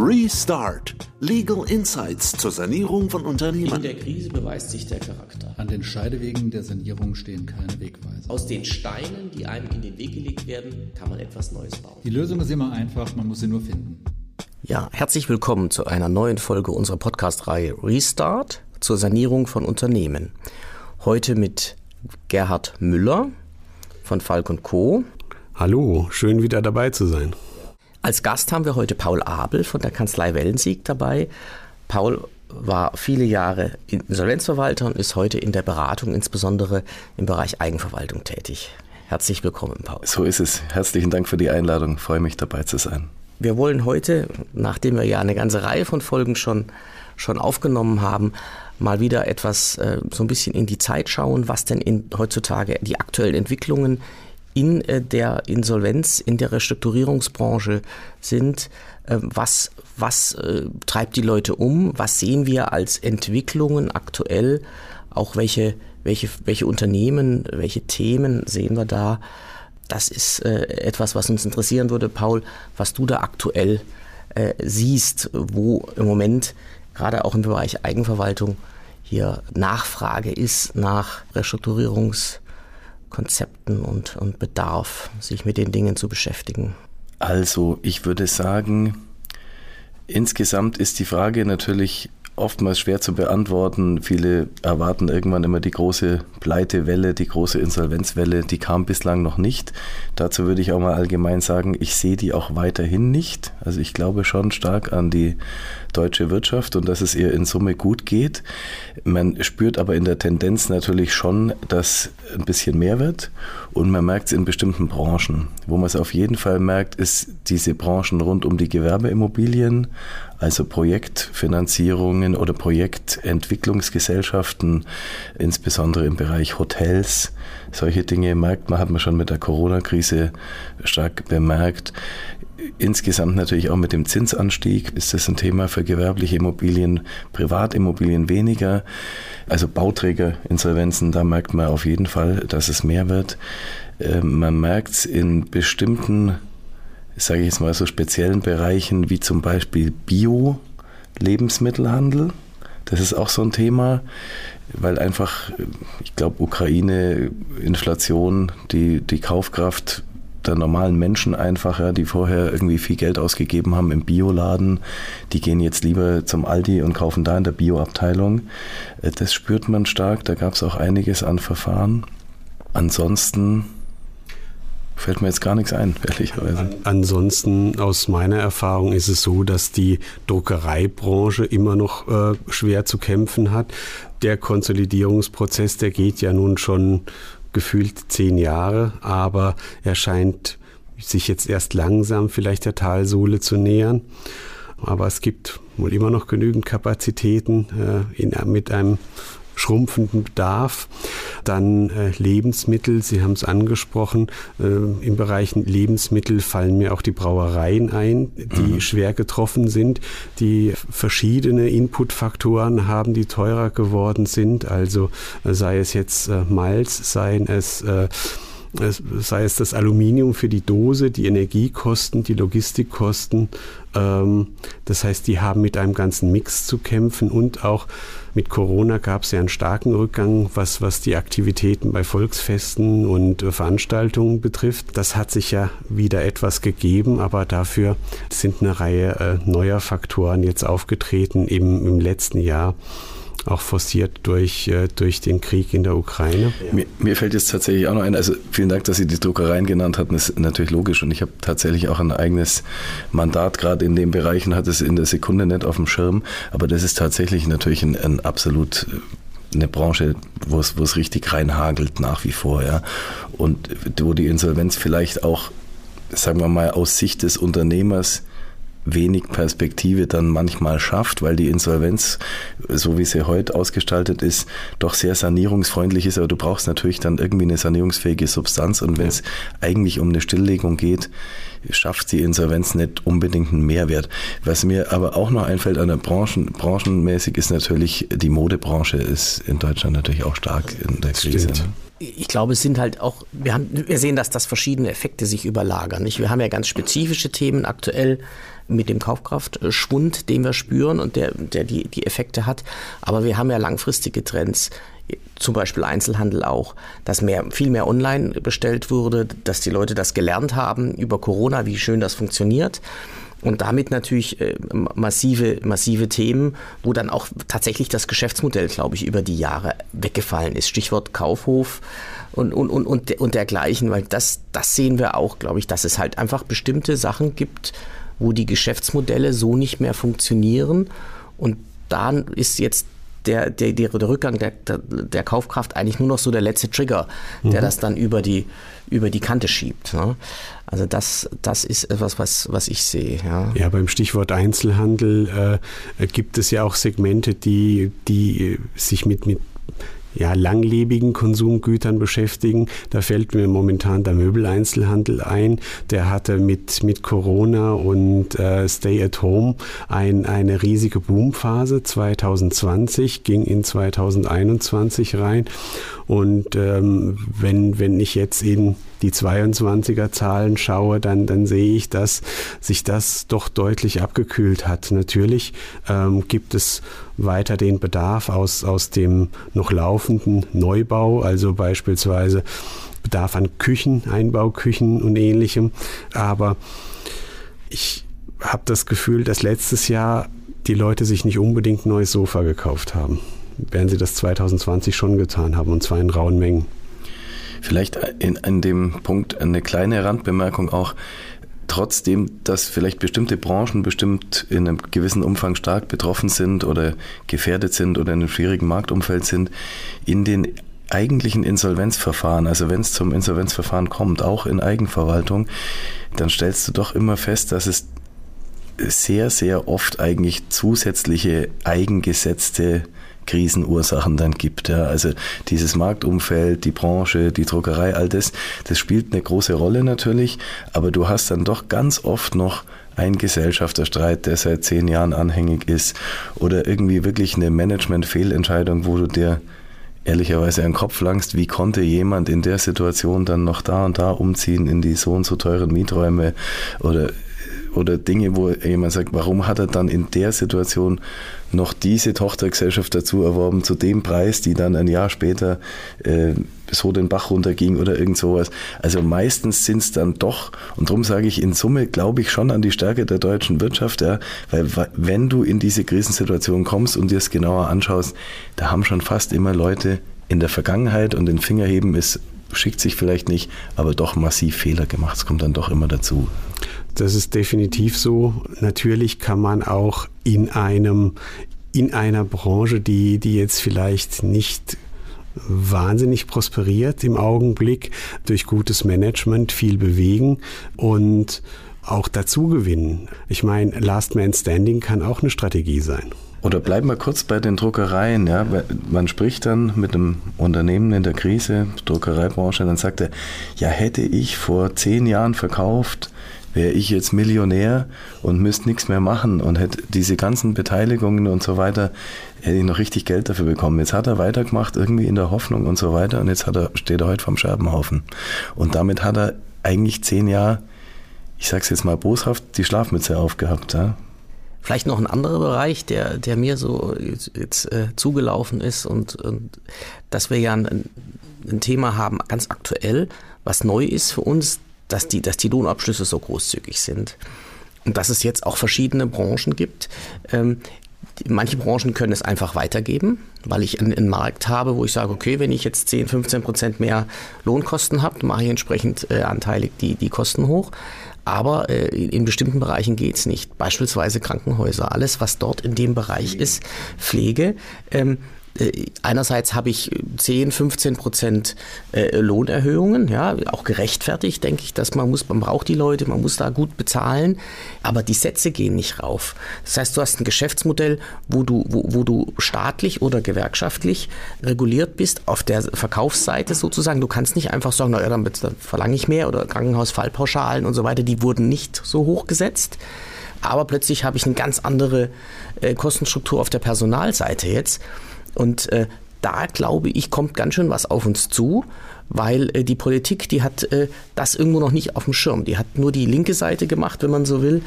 Restart. Legal Insights zur Sanierung von Unternehmen. In der Krise beweist sich der Charakter. An den Scheidewegen der Sanierung stehen keine Wegweiser. Aus den Steinen, die einem in den Weg gelegt werden, kann man etwas Neues bauen. Die Lösung ist immer einfach, man muss sie nur finden. Ja, herzlich willkommen zu einer neuen Folge unserer Podcast-Reihe Restart zur Sanierung von Unternehmen. Heute mit Gerhard Müller von Falk Co. Hallo, schön wieder dabei zu sein. Als Gast haben wir heute Paul Abel von der Kanzlei Wellensieg dabei. Paul war viele Jahre Insolvenzverwalter und ist heute in der Beratung, insbesondere im Bereich Eigenverwaltung tätig. Herzlich willkommen, Paul. So ist es. Herzlichen Dank für die Einladung. Ich freue mich dabei zu sein. Wir wollen heute, nachdem wir ja eine ganze Reihe von Folgen schon, schon aufgenommen haben, mal wieder etwas äh, so ein bisschen in die Zeit schauen, was denn in, heutzutage die aktuellen Entwicklungen in äh, der Insolvenz, in der Restrukturierungsbranche sind. Äh, was was äh, treibt die Leute um? Was sehen wir als Entwicklungen aktuell? Auch welche, welche, welche Unternehmen, welche Themen sehen wir da? Das ist etwas, was uns interessieren würde, Paul, was du da aktuell siehst, wo im Moment gerade auch im Bereich Eigenverwaltung hier Nachfrage ist nach Restrukturierungs- Konzepten und, und Bedarf, sich mit den Dingen zu beschäftigen? Also, ich würde sagen, insgesamt ist die Frage natürlich oftmals schwer zu beantworten. Viele erwarten irgendwann immer die große Pleitewelle, die große Insolvenzwelle. Die kam bislang noch nicht. Dazu würde ich auch mal allgemein sagen, ich sehe die auch weiterhin nicht. Also ich glaube schon stark an die deutsche Wirtschaft und dass es ihr in Summe gut geht. Man spürt aber in der Tendenz natürlich schon, dass ein bisschen mehr wird und man merkt es in bestimmten Branchen. Wo man es auf jeden Fall merkt, ist diese Branchen rund um die Gewerbeimmobilien, also Projektfinanzierungen oder Projektentwicklungsgesellschaften, insbesondere im Bereich Hotels. Solche Dinge merkt man, hat man schon mit der Corona-Krise stark bemerkt. Insgesamt natürlich auch mit dem Zinsanstieg ist das ein Thema für gewerbliche Immobilien, Privatimmobilien weniger. Also Bauträgerinsolvenzen, da merkt man auf jeden Fall, dass es mehr wird. Ähm, man merkt es in bestimmten, sage ich jetzt mal so speziellen Bereichen, wie zum Beispiel Bio-Lebensmittelhandel. Das ist auch so ein Thema, weil einfach, ich glaube, Ukraine, Inflation, die, die Kaufkraft der normalen Menschen einfach, ja, die vorher irgendwie viel Geld ausgegeben haben im Bioladen, die gehen jetzt lieber zum Aldi und kaufen da in der Bioabteilung. Äh, das spürt man stark, da gab es auch einiges an Verfahren. Ansonsten fällt mir jetzt gar nichts ein, ehrlicherweise. Ansonsten aus meiner Erfahrung ist es so, dass die Druckereibranche immer noch äh, schwer zu kämpfen hat. Der Konsolidierungsprozess, der geht ja nun schon gefühlt zehn Jahre, aber er scheint sich jetzt erst langsam vielleicht der Talsohle zu nähern. Aber es gibt wohl immer noch genügend Kapazitäten äh, in, mit einem schrumpfenden Bedarf. Dann äh, Lebensmittel, Sie haben es angesprochen, äh, im Bereich Lebensmittel fallen mir auch die Brauereien ein, die mhm. schwer getroffen sind, die verschiedene Inputfaktoren haben, die teurer geworden sind. Also äh, sei es jetzt äh, Malz, seien es sei es das Aluminium für die Dose, die Energiekosten, die Logistikkosten. Ähm, das heißt, die haben mit einem ganzen Mix zu kämpfen und auch mit Corona gab es ja einen starken Rückgang, was, was die Aktivitäten bei Volksfesten und Veranstaltungen betrifft. Das hat sich ja wieder etwas gegeben, aber dafür sind eine Reihe äh, neuer Faktoren jetzt aufgetreten im, im letzten Jahr auch forciert durch, äh, durch den Krieg in der Ukraine. Mir, mir, fällt jetzt tatsächlich auch noch ein, also vielen Dank, dass Sie die Druckereien genannt hatten, ist natürlich logisch und ich habe tatsächlich auch ein eigenes Mandat gerade in den Bereichen, hat es in der Sekunde nicht auf dem Schirm, aber das ist tatsächlich natürlich ein, ein absolut äh, eine Branche, wo es, wo es richtig reinhagelt nach wie vor, ja. Und wo die Insolvenz vielleicht auch, sagen wir mal, aus Sicht des Unternehmers wenig Perspektive dann manchmal schafft, weil die Insolvenz, so wie sie heute ausgestaltet ist, doch sehr sanierungsfreundlich ist. Aber du brauchst natürlich dann irgendwie eine sanierungsfähige Substanz. Und wenn es ja. eigentlich um eine Stilllegung geht, schafft die Insolvenz nicht unbedingt einen Mehrwert. Was mir aber auch noch einfällt an der Branchen, branchenmäßig ist natürlich, die Modebranche ist in Deutschland natürlich auch stark in der Krise. Ne? ich glaube, es sind halt auch, wir, haben, wir sehen, dass das verschiedene Effekte sich überlagern. Nicht? Wir haben ja ganz spezifische Themen aktuell mit dem Kaufkraftschwund, den wir spüren und der, der die, die Effekte hat. Aber wir haben ja langfristige Trends zum Beispiel Einzelhandel auch, dass mehr, viel mehr online bestellt wurde, dass die Leute das gelernt haben über Corona, wie schön das funktioniert. Und damit natürlich äh, massive, massive Themen, wo dann auch tatsächlich das Geschäftsmodell, glaube ich, über die Jahre weggefallen ist. Stichwort Kaufhof und, und, und, und, und dergleichen, weil das, das sehen wir auch, glaube ich, dass es halt einfach bestimmte Sachen gibt, wo die Geschäftsmodelle so nicht mehr funktionieren. Und da ist jetzt der, der, der, Rückgang der, der, Kaufkraft eigentlich nur noch so der letzte Trigger, der mhm. das dann über die, über die Kante schiebt. Ne? Also das, das ist etwas, was, was ich sehe. Ja. ja, beim Stichwort Einzelhandel äh, gibt es ja auch Segmente, die, die sich mit, mit ja, langlebigen Konsumgütern beschäftigen. Da fällt mir momentan der Möbeleinzelhandel ein. Der hatte mit, mit Corona und äh, Stay at Home ein, eine riesige Boomphase 2020, ging in 2021 rein. Und ähm, wenn, wenn ich jetzt in die 22er Zahlen schaue, dann, dann sehe ich, dass sich das doch deutlich abgekühlt hat. Natürlich ähm, gibt es weiter den Bedarf aus, aus dem noch laufenden Neubau, also beispielsweise Bedarf an Küchen, Einbauküchen und ähnlichem. Aber ich habe das Gefühl, dass letztes Jahr die Leute sich nicht unbedingt ein neues Sofa gekauft haben, während sie das 2020 schon getan haben, und zwar in rauen Mengen. Vielleicht in, an dem Punkt eine kleine Randbemerkung auch. Trotzdem, dass vielleicht bestimmte Branchen bestimmt in einem gewissen Umfang stark betroffen sind oder gefährdet sind oder in einem schwierigen Marktumfeld sind, in den eigentlichen Insolvenzverfahren, also wenn es zum Insolvenzverfahren kommt, auch in Eigenverwaltung, dann stellst du doch immer fest, dass es sehr, sehr oft eigentlich zusätzliche eigengesetzte Krisenursachen dann gibt. Ja. Also dieses Marktumfeld, die Branche, die Druckerei, all das, das spielt eine große Rolle natürlich, aber du hast dann doch ganz oft noch ein Gesellschafterstreit, der seit zehn Jahren anhängig ist oder irgendwie wirklich eine Management-Fehlentscheidung, wo du dir ehrlicherweise einen Kopf langst, wie konnte jemand in der Situation dann noch da und da umziehen in die so und so teuren Mieträume oder oder Dinge, wo jemand sagt, warum hat er dann in der Situation noch diese Tochtergesellschaft dazu erworben, zu dem Preis, die dann ein Jahr später äh, so den Bach runterging oder irgend sowas. Also meistens sind es dann doch, und darum sage ich in Summe, glaube ich schon an die Stärke der deutschen Wirtschaft, ja, weil wenn du in diese Krisensituation kommst und dir es genauer anschaust, da haben schon fast immer Leute in der Vergangenheit und den Fingerheben ist schickt sich vielleicht nicht, aber doch massiv Fehler gemacht. Es kommt dann doch immer dazu. Das ist definitiv so. Natürlich kann man auch in einem, in einer Branche, die, die jetzt vielleicht nicht wahnsinnig prosperiert im Augenblick, durch gutes Management viel bewegen und auch dazu gewinnen. Ich meine, Last Man Standing kann auch eine Strategie sein. Oder bleiben wir kurz bei den Druckereien. Ja. Man spricht dann mit einem Unternehmen in der Krise, Druckereibranche, dann sagt er, ja, hätte ich vor zehn Jahren verkauft, wäre ich jetzt Millionär und müsste nichts mehr machen und hätte diese ganzen Beteiligungen und so weiter, hätte ich noch richtig Geld dafür bekommen. Jetzt hat er weitergemacht, irgendwie in der Hoffnung und so weiter und jetzt hat er, steht er heute vom Scherbenhaufen. Und damit hat er eigentlich zehn Jahre, ich sag's jetzt mal boshaft, die Schlafmütze aufgehabt. Ja? Vielleicht noch ein anderer Bereich, der, der mir so jetzt, jetzt äh, zugelaufen ist und, und dass wir ja ein, ein Thema haben, ganz aktuell, was neu ist für uns, dass die, dass die Lohnabschlüsse so großzügig sind. Und dass es jetzt auch verschiedene Branchen gibt. Ähm, manche Branchen können es einfach weitergeben, weil ich einen, einen, Markt habe, wo ich sage, okay, wenn ich jetzt 10, 15 Prozent mehr Lohnkosten habe, mache ich entsprechend äh, anteilig die, die Kosten hoch. Aber äh, in bestimmten Bereichen geht es nicht. Beispielsweise Krankenhäuser. Alles, was dort in dem Bereich ist, Pflege. Ähm, äh, einerseits habe ich 10, 15 Prozent äh, Lohnerhöhungen, ja, auch gerechtfertigt, denke ich, dass man muss, man braucht die Leute, man muss da gut bezahlen, aber die Sätze gehen nicht rauf. Das heißt, du hast ein Geschäftsmodell, wo du, wo, wo du staatlich oder gewerkschaftlich reguliert bist, auf der Verkaufsseite sozusagen. Du kannst nicht einfach sagen, naja, dann, dann verlange ich mehr oder Krankenhausfallpauschalen und so weiter, die wurden nicht so hoch gesetzt. Aber plötzlich habe ich eine ganz andere äh, Kostenstruktur auf der Personalseite jetzt. Und äh, da glaube ich, kommt ganz schön was auf uns zu, weil äh, die Politik, die hat äh, das irgendwo noch nicht auf dem Schirm. Die hat nur die linke Seite gemacht, wenn man so will,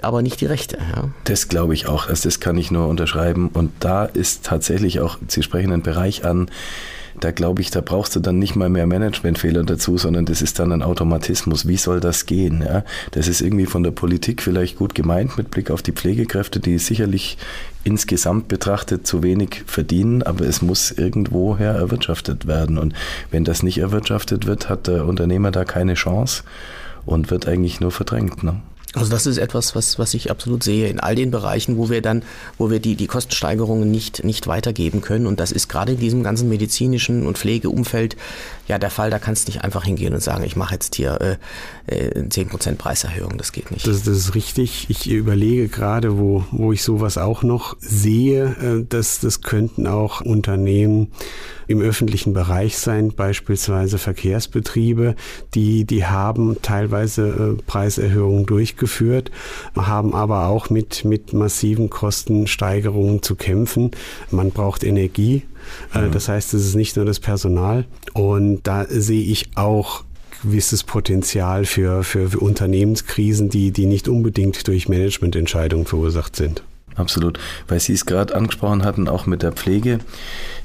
aber nicht die rechte. Ja. Das glaube ich auch. Also das kann ich nur unterschreiben. Und da ist tatsächlich auch, Sie sprechen einen Bereich an, da glaube ich, da brauchst du dann nicht mal mehr Managementfehler dazu, sondern das ist dann ein Automatismus. Wie soll das gehen? Ja? Das ist irgendwie von der Politik vielleicht gut gemeint mit Blick auf die Pflegekräfte, die sicherlich insgesamt betrachtet zu wenig verdienen, aber es muss irgendwoher erwirtschaftet werden. Und wenn das nicht erwirtschaftet wird, hat der Unternehmer da keine Chance und wird eigentlich nur verdrängt. Ne? Also das ist etwas, was, was ich absolut sehe in all den Bereichen, wo wir dann, wo wir die, die Kostensteigerungen nicht, nicht weitergeben können. Und das ist gerade in diesem ganzen medizinischen und Pflegeumfeld ja der Fall. Da kannst du nicht einfach hingehen und sagen, ich mache jetzt hier äh, äh, 10% Preiserhöhung. Das geht nicht. Das, das ist richtig. Ich überlege gerade, wo, wo ich sowas auch noch sehe, äh, dass das könnten auch Unternehmen im öffentlichen Bereich sein, beispielsweise Verkehrsbetriebe, die, die haben teilweise äh, Preiserhöhungen durchgeführt, haben aber auch mit, mit massiven Kostensteigerungen zu kämpfen. Man braucht Energie. Äh, das heißt, es ist nicht nur das Personal. Und da sehe ich auch gewisses Potenzial für, für, für Unternehmenskrisen, die, die nicht unbedingt durch Managemententscheidungen verursacht sind. Absolut. Weil Sie es gerade angesprochen hatten, auch mit der Pflege.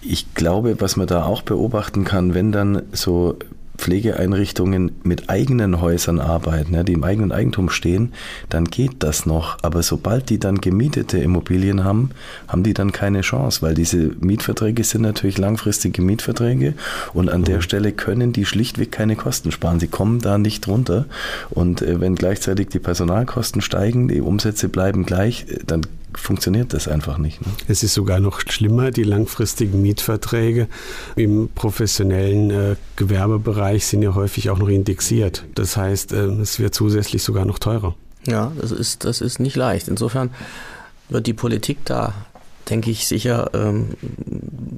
Ich glaube, was man da auch beobachten kann, wenn dann so Pflegeeinrichtungen mit eigenen Häusern arbeiten, ja, die im eigenen Eigentum stehen, dann geht das noch. Aber sobald die dann gemietete Immobilien haben, haben die dann keine Chance, weil diese Mietverträge sind natürlich langfristige Mietverträge und an der mhm. Stelle können die schlichtweg keine Kosten sparen. Sie kommen da nicht runter. Und äh, wenn gleichzeitig die Personalkosten steigen, die Umsätze bleiben gleich, äh, dann funktioniert das einfach nicht. Ne? Es ist sogar noch schlimmer, die langfristigen Mietverträge im professionellen äh, Gewerbebereich sind ja häufig auch noch indexiert. Das heißt, äh, es wird zusätzlich sogar noch teurer. Ja, das ist, das ist nicht leicht. Insofern wird die Politik da, denke ich, sicher ähm,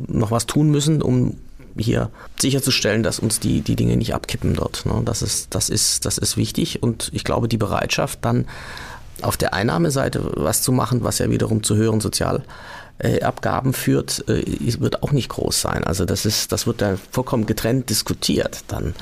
noch was tun müssen, um hier sicherzustellen, dass uns die, die Dinge nicht abkippen dort. Ne? Das, ist, das, ist, das ist wichtig und ich glaube, die Bereitschaft dann auf der Einnahmeseite was zu machen, was ja wiederum zu höheren Sozialabgaben führt, äh, wird auch nicht groß sein. Also das ist, das wird da vollkommen getrennt diskutiert dann.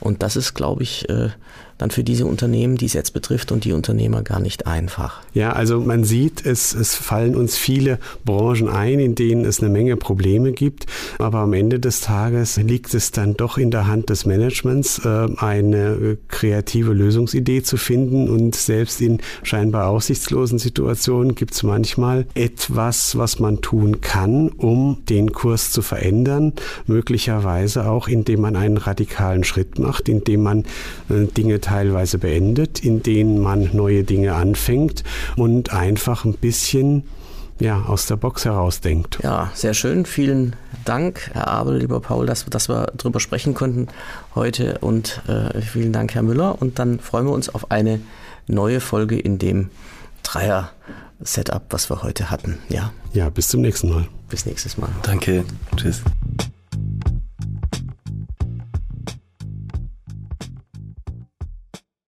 Und das ist, glaube ich, äh, dann für diese Unternehmen, die es jetzt betrifft und die Unternehmer gar nicht einfach. Ja, also man sieht, es, es fallen uns viele Branchen ein, in denen es eine Menge Probleme gibt. Aber am Ende des Tages liegt es dann doch in der Hand des Managements, äh, eine kreative Lösungsidee zu finden. Und selbst in scheinbar aussichtslosen Situationen gibt es manchmal etwas, was man tun kann, um den Kurs zu verändern. Möglicherweise auch, indem man einen radikalen Schritt macht, indem man äh, Dinge teilweise beendet, in denen man neue Dinge anfängt und einfach ein bisschen ja, aus der Box herausdenkt. Ja, sehr schön. Vielen Dank, Herr Abel, lieber Paul, dass, dass wir darüber sprechen konnten heute. Und äh, vielen Dank, Herr Müller. Und dann freuen wir uns auf eine neue Folge in dem Dreier-Setup, was wir heute hatten. Ja. ja, bis zum nächsten Mal. Bis nächstes Mal. Danke. Tschüss.